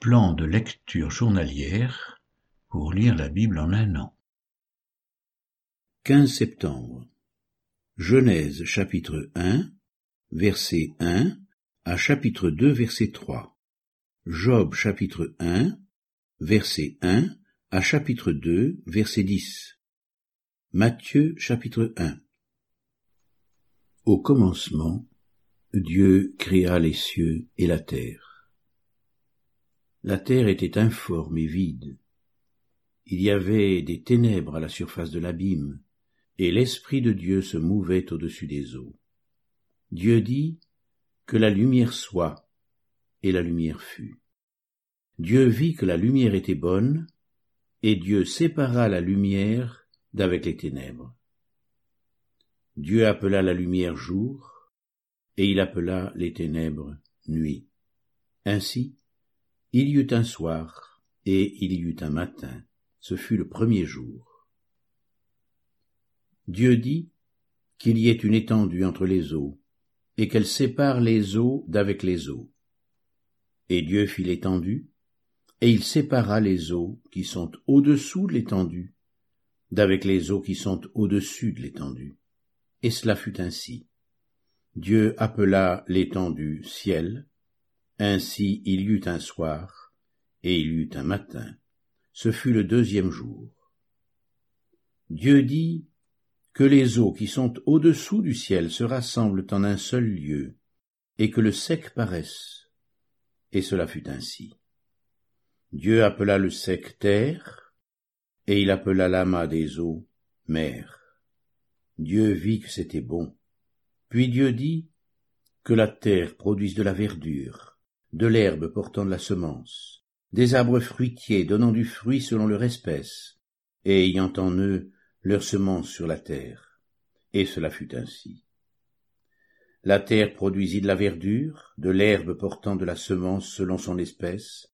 Plan de lecture journalière pour lire la Bible en un an. 15 septembre. Genèse chapitre 1, verset 1 à chapitre 2, verset 3. Job chapitre 1, verset 1 à chapitre 2, verset 10. Matthieu chapitre 1. Au commencement, Dieu créa les cieux et la terre. La terre était informe et vide. Il y avait des ténèbres à la surface de l'abîme, et l'Esprit de Dieu se mouvait au-dessus des eaux. Dieu dit que la lumière soit, et la lumière fut. Dieu vit que la lumière était bonne, et Dieu sépara la lumière d'avec les ténèbres. Dieu appela la lumière jour, et il appela les ténèbres nuit. Ainsi, il y eut un soir, et il y eut un matin, ce fut le premier jour. Dieu dit qu'il y ait une étendue entre les eaux, et qu'elle sépare les eaux d'avec les eaux. Et Dieu fit l'étendue, et il sépara les eaux qui sont au-dessous de l'étendue, d'avec les eaux qui sont au-dessus de l'étendue. Et cela fut ainsi. Dieu appela l'étendue ciel, ainsi il y eut un soir, et il y eut un matin. Ce fut le deuxième jour. Dieu dit que les eaux qui sont au-dessous du ciel se rassemblent en un seul lieu, et que le sec paraisse. Et cela fut ainsi. Dieu appela le sec terre, et il appela l'amas des eaux mer. Dieu vit que c'était bon. Puis Dieu dit que la terre produise de la verdure, de l'herbe portant de la semence, des arbres fruitiers donnant du fruit selon leur espèce, et ayant en eux leur semence sur la terre. Et cela fut ainsi. La terre produisit de la verdure, de l'herbe portant de la semence selon son espèce,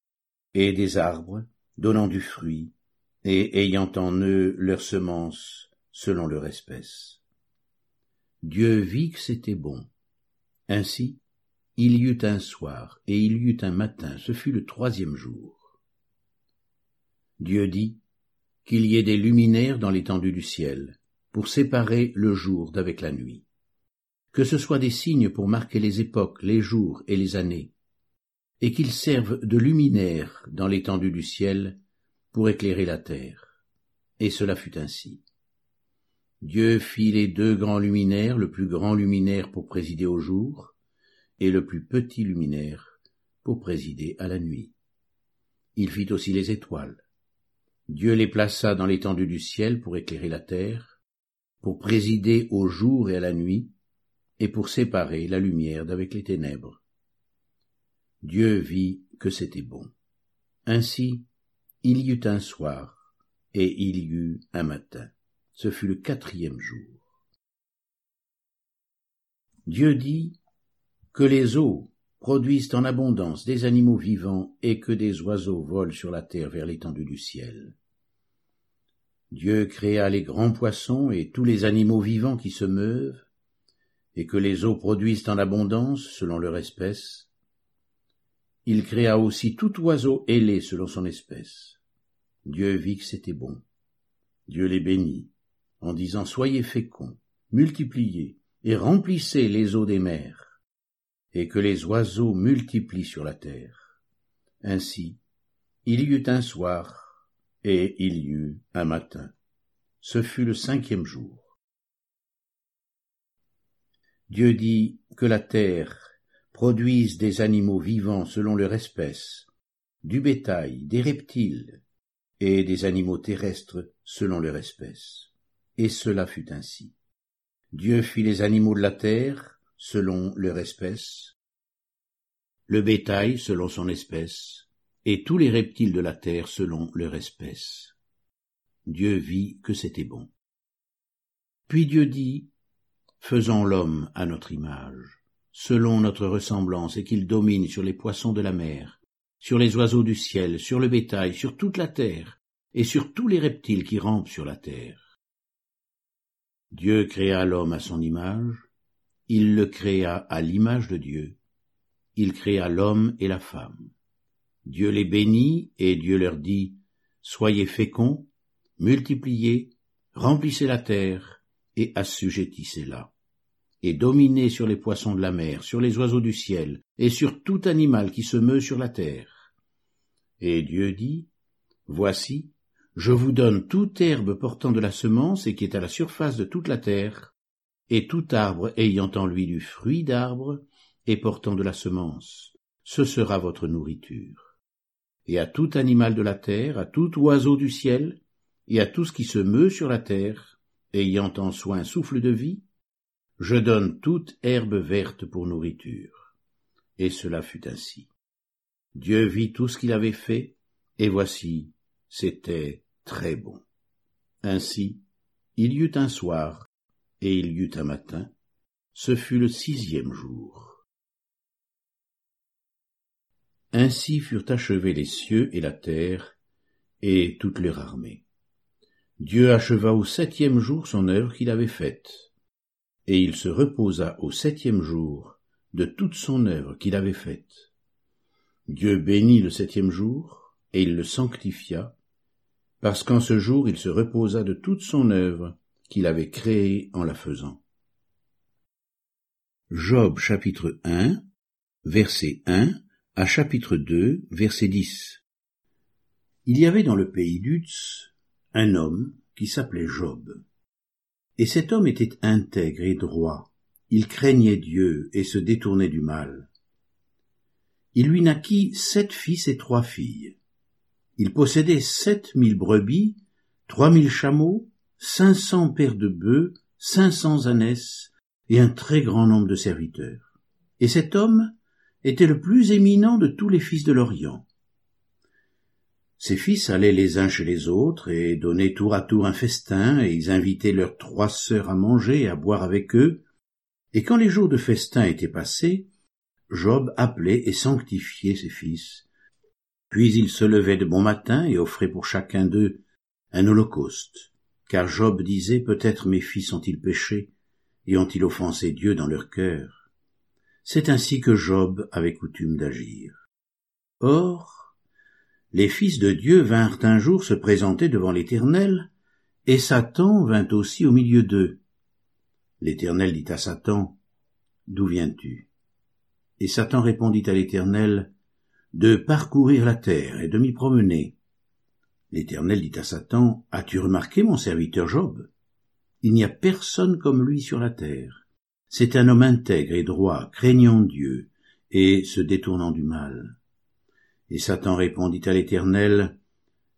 et des arbres donnant du fruit, et ayant en eux leur semence selon leur espèce. Dieu vit que c'était bon. Ainsi, il y eut un soir, et il y eut un matin, ce fut le troisième jour. Dieu dit qu'il y ait des luminaires dans l'étendue du ciel, pour séparer le jour d'avec la nuit, que ce soit des signes pour marquer les époques, les jours et les années, et qu'ils servent de luminaires dans l'étendue du ciel pour éclairer la terre. Et cela fut ainsi. Dieu fit les deux grands luminaires, le plus grand luminaire pour présider au jour, et le plus petit luminaire pour présider à la nuit. Il fit aussi les étoiles. Dieu les plaça dans l'étendue du ciel pour éclairer la terre, pour présider au jour et à la nuit, et pour séparer la lumière d'avec les ténèbres. Dieu vit que c'était bon. Ainsi, il y eut un soir, et il y eut un matin. Ce fut le quatrième jour. Dieu dit, que les eaux produisent en abondance des animaux vivants et que des oiseaux volent sur la terre vers l'étendue du ciel. Dieu créa les grands poissons et tous les animaux vivants qui se meuvent, et que les eaux produisent en abondance selon leur espèce. Il créa aussi tout oiseau ailé selon son espèce. Dieu vit que c'était bon. Dieu les bénit, en disant Soyez féconds, multipliez, et remplissez les eaux des mers et que les oiseaux multiplient sur la terre. Ainsi, il y eut un soir, et il y eut un matin. Ce fut le cinquième jour. Dieu dit que la terre produise des animaux vivants selon leur espèce, du bétail, des reptiles, et des animaux terrestres selon leur espèce. Et cela fut ainsi. Dieu fit les animaux de la terre, selon leur espèce, le bétail selon son espèce, et tous les reptiles de la terre selon leur espèce. Dieu vit que c'était bon. Puis Dieu dit, Faisons l'homme à notre image, selon notre ressemblance, et qu'il domine sur les poissons de la mer, sur les oiseaux du ciel, sur le bétail, sur toute la terre, et sur tous les reptiles qui rampent sur la terre. Dieu créa l'homme à son image, il le créa à l'image de Dieu. Il créa l'homme et la femme. Dieu les bénit, et Dieu leur dit, Soyez féconds, multipliez, remplissez la terre, et assujettissez-la. Et dominez sur les poissons de la mer, sur les oiseaux du ciel, et sur tout animal qui se meut sur la terre. Et Dieu dit, Voici, je vous donne toute herbe portant de la semence et qui est à la surface de toute la terre, et tout arbre ayant en lui du fruit d'arbre et portant de la semence, ce sera votre nourriture. Et à tout animal de la terre, à tout oiseau du ciel, et à tout ce qui se meut sur la terre, ayant en soi un souffle de vie, je donne toute herbe verte pour nourriture. Et cela fut ainsi. Dieu vit tout ce qu'il avait fait, et voici, c'était très bon. Ainsi, il y eut un soir, et il y eut un matin, ce fut le sixième jour. Ainsi furent achevés les cieux et la terre, et toute leur armée. Dieu acheva au septième jour son œuvre qu'il avait faite, et il se reposa au septième jour de toute son œuvre qu'il avait faite. Dieu bénit le septième jour, et il le sanctifia, parce qu'en ce jour il se reposa de toute son œuvre qu'il avait créée en la faisant. Job chapitre 1, verset 1 à chapitre 2, verset 10. Il y avait dans le pays d'Utz un homme qui s'appelait Job. Et cet homme était intègre et droit, il craignait Dieu et se détournait du mal. Il lui naquit sept fils et trois filles. Il possédait sept mille brebis, trois mille chameaux, cinq cents paires de bœufs, cinq cents ânesses, et un très grand nombre de serviteurs. Et cet homme était le plus éminent de tous les fils de l'Orient. Ses fils allaient les uns chez les autres et donnaient tour à tour un festin, et ils invitaient leurs trois sœurs à manger et à boire avec eux. Et quand les jours de festin étaient passés, Job appelait et sanctifiait ses fils, puis il se levait de bon matin et offrait pour chacun d'eux un holocauste, car Job disait peut-être mes fils ont-ils péché et ont-ils offensé Dieu dans leur cœur. C'est ainsi que Job avait coutume d'agir. Or, les fils de Dieu vinrent un jour se présenter devant l'Éternel, et Satan vint aussi au milieu d'eux. L'Éternel dit à Satan, D'où viens-tu? Et Satan répondit à l'Éternel, de parcourir la terre et de m'y promener. L'Éternel dit à Satan, As-tu remarqué mon serviteur Job? Il n'y a personne comme lui sur la terre. C'est un homme intègre et droit, craignant Dieu, et se détournant du mal. Et Satan répondit à l'Éternel,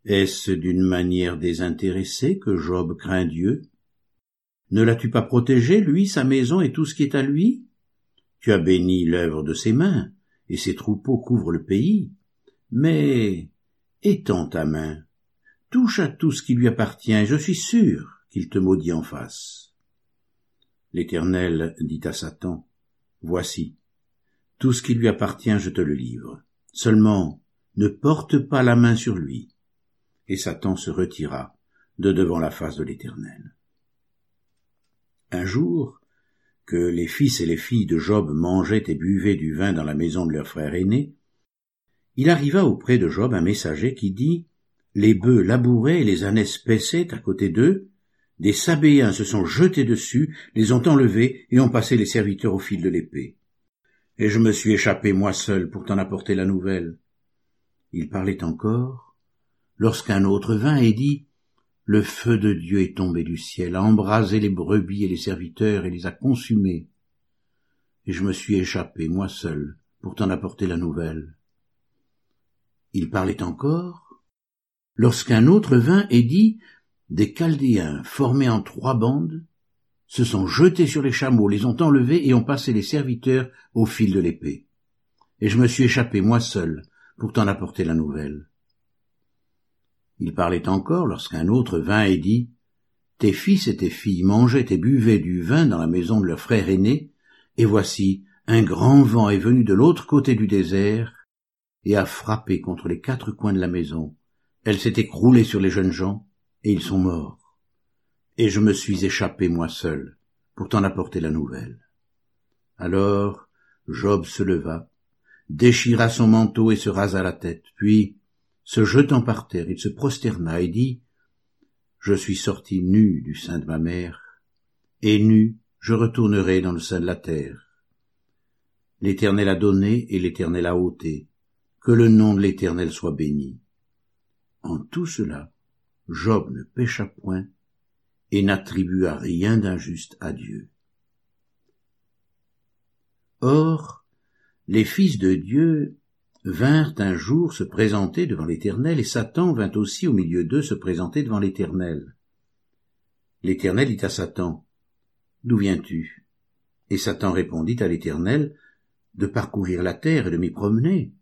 Est-ce d'une manière désintéressée que Job craint Dieu? Ne l'as-tu pas protégé, lui, sa maison et tout ce qui est à lui? Tu as béni l'œuvre de ses mains, et ses troupeaux couvrent le pays. Mais étends ta main, touche à tout ce qui lui appartient, et je suis sûr qu'il te maudit en face. L'Éternel dit à Satan, Voici, tout ce qui lui appartient, je te le livre. Seulement, ne porte pas la main sur lui. Et Satan se retira de devant la face de l'Éternel. Un jour, que les fils et les filles de Job mangeaient et buvaient du vin dans la maison de leur frère aîné, il arriva auprès de Job un messager qui dit Les bœufs labouraient et les ânesses paissaient à côté d'eux, des Sabéens se sont jetés dessus, les ont enlevés et ont passé les serviteurs au fil de l'épée. Et je me suis échappé moi seul pour t'en apporter la nouvelle. Il parlait encore, lorsqu'un autre vint et dit le feu de Dieu est tombé du ciel, a embrasé les brebis et les serviteurs et les a consumés. Et je me suis échappé, moi seul, pour t'en apporter la nouvelle. Il parlait encore, lorsqu'un autre vint et dit, des Chaldéens formés en trois bandes, se sont jetés sur les chameaux, les ont enlevés et ont passé les serviteurs au fil de l'épée. Et je me suis échappé, moi seul, pour t'en apporter la nouvelle. Il parlait encore lorsqu'un autre vint et dit Tes fils et tes filles mangeaient et buvaient du vin dans la maison de leur frère aîné, et voici, un grand vent est venu de l'autre côté du désert et a frappé contre les quatre coins de la maison. Elle s'est écroulée sur les jeunes gens, et ils sont morts. Et je me suis échappé moi seul, pour t'en apporter la nouvelle. Alors Job se leva, déchira son manteau et se rasa la tête. Puis, se jetant par terre, il se prosterna et dit, Je suis sorti nu du sein de ma mère, et nu je retournerai dans le sein de la terre. L'Éternel a donné et l'Éternel a ôté. Que le nom de l'Éternel soit béni. En tout cela, Job ne pécha point et n'attribua rien d'injuste à Dieu. Or, les fils de Dieu vinrent un jour se présenter devant l'Éternel, et Satan vint aussi au milieu d'eux se présenter devant l'Éternel. L'Éternel dit à Satan, D'où viens-tu? Et Satan répondit à l'Éternel, De parcourir la terre et de m'y promener.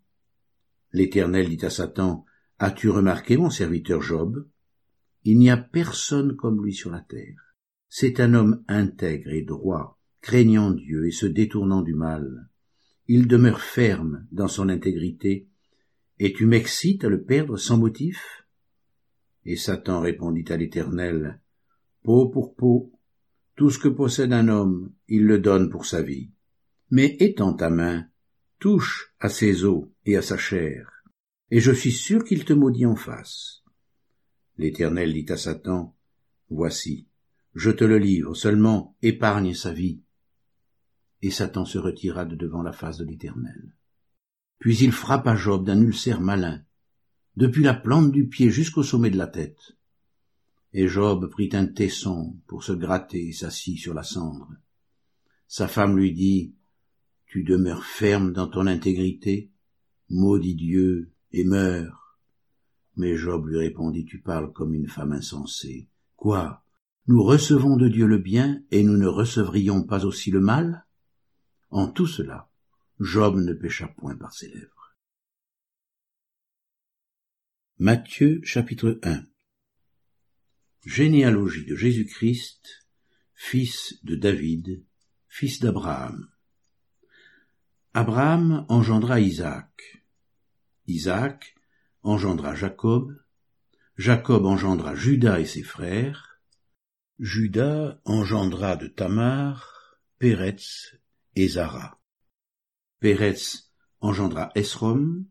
L'Éternel dit à Satan, As-tu remarqué mon serviteur Job? Il n'y a personne comme lui sur la terre. C'est un homme intègre et droit, craignant Dieu et se détournant du mal. Il demeure ferme dans son intégrité, et tu m'excites à le perdre sans motif? Et Satan répondit à l'Éternel, Peau pour peau, tout ce que possède un homme, il le donne pour sa vie. Mais étends ta main, touche à ses os et à sa chair, et je suis sûr qu'il te maudit en face. L'Éternel dit à Satan, Voici, je te le livre, seulement épargne sa vie et Satan se retira de devant la face de l'Éternel. Puis il frappa Job d'un ulcère malin, depuis la plante du pied jusqu'au sommet de la tête. Et Job prit un tesson pour se gratter et s'assit sur la cendre. Sa femme lui dit, Tu demeures ferme dans ton intégrité, maudit Dieu et meurs. Mais Job lui répondit, Tu parles comme une femme insensée. Quoi? Nous recevons de Dieu le bien et nous ne recevrions pas aussi le mal? En tout cela, Job ne pécha point par ses lèvres. Matthieu chapitre 1 Généalogie de Jésus-Christ, fils de David, fils d'Abraham. Abraham engendra Isaac. Isaac engendra Jacob. Jacob engendra Judas et ses frères. Judas engendra de Tamar, Péretz et Zara. Pérez engendra Esrom,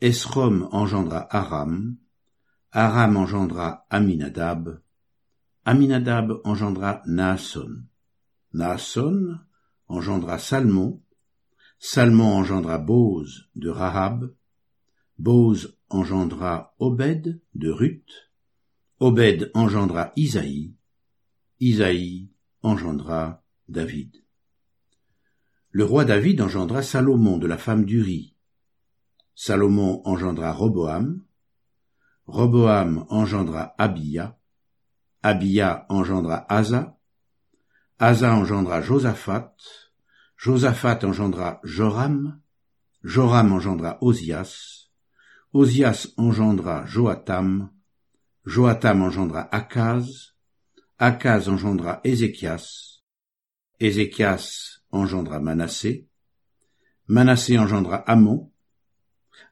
Esrom engendra Aram, Aram engendra Aminadab, Aminadab engendra Naasson, Naasson engendra Salmon, Salmon engendra Boz de Rahab, Boz engendra Obed de Ruth, Obed engendra Isaïe, Isaïe engendra David. Le roi David engendra Salomon de la femme d'Uri. Salomon engendra Roboam. Roboam engendra Abia. Abia engendra Asa. Asa engendra Josaphat. Josaphat engendra Joram. Joram engendra Osias. Osias engendra Joatam. Joatam engendra Akaz. Akaz engendra Ézéchias. Ézéchias engendra Manassé, Manassé engendra Amon,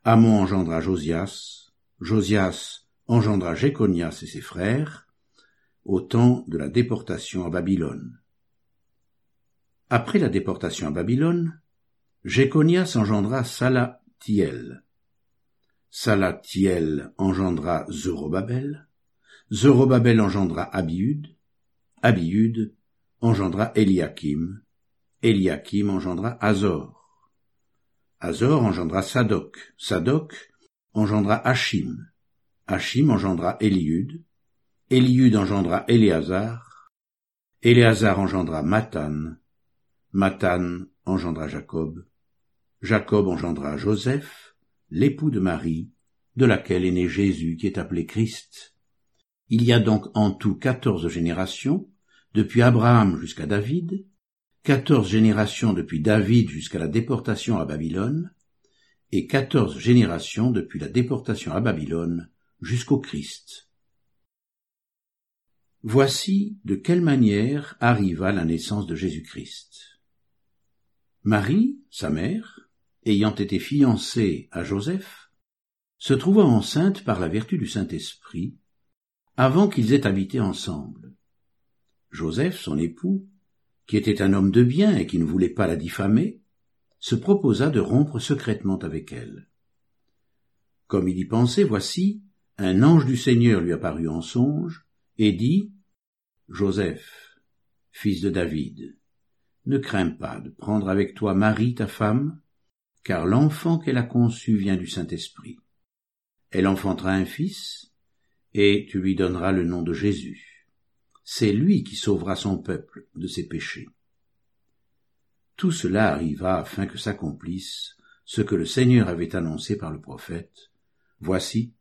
Amon engendra Josias, Josias engendra Jéconias et ses frères, au temps de la déportation à Babylone. Après la déportation à Babylone, Jéconias engendra Salatiel. Salatiel engendra Zorobabel. Zorobabel engendra Abiud. Abiud engendra Eliakim. Eliakim engendra Azor. Azor engendra Sadok. Sadok engendra Hachim. Hachim engendra Eliud. Eliud engendra Éléazar. Éléazar engendra Matan. Matan engendra Jacob. Jacob engendra Joseph, l'époux de Marie, de laquelle est né Jésus qui est appelé Christ. Il y a donc en tout quatorze générations, depuis Abraham jusqu'à David, quatorze générations depuis David jusqu'à la déportation à Babylone, et quatorze générations depuis la déportation à Babylone jusqu'au Christ. Voici de quelle manière arriva la naissance de Jésus-Christ. Marie, sa mère, ayant été fiancée à Joseph, se trouva enceinte par la vertu du Saint-Esprit, avant qu'ils aient habité ensemble. Joseph, son époux, qui était un homme de bien et qui ne voulait pas la diffamer, se proposa de rompre secrètement avec elle. Comme il y pensait, voici, un ange du Seigneur lui apparut en songe, et dit, Joseph, fils de David, ne crains pas de prendre avec toi Marie ta femme, car l'enfant qu'elle a conçu vient du Saint-Esprit. Elle enfantera un fils, et tu lui donneras le nom de Jésus. C'est lui qui sauvera son peuple de ses péchés. Tout cela arriva afin que s'accomplisse ce que le Seigneur avait annoncé par le prophète. Voici,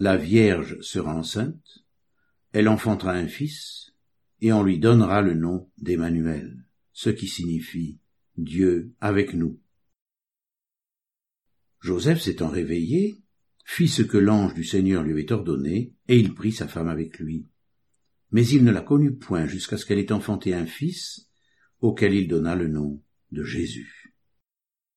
la Vierge sera enceinte, elle enfantera un fils, et on lui donnera le nom d'Emmanuel, ce qui signifie Dieu avec nous. Joseph s'étant réveillé, fit ce que l'ange du Seigneur lui avait ordonné, et il prit sa femme avec lui. Mais il ne la connut point jusqu'à ce qu'elle ait enfanté un fils, auquel il donna le nom de Jésus.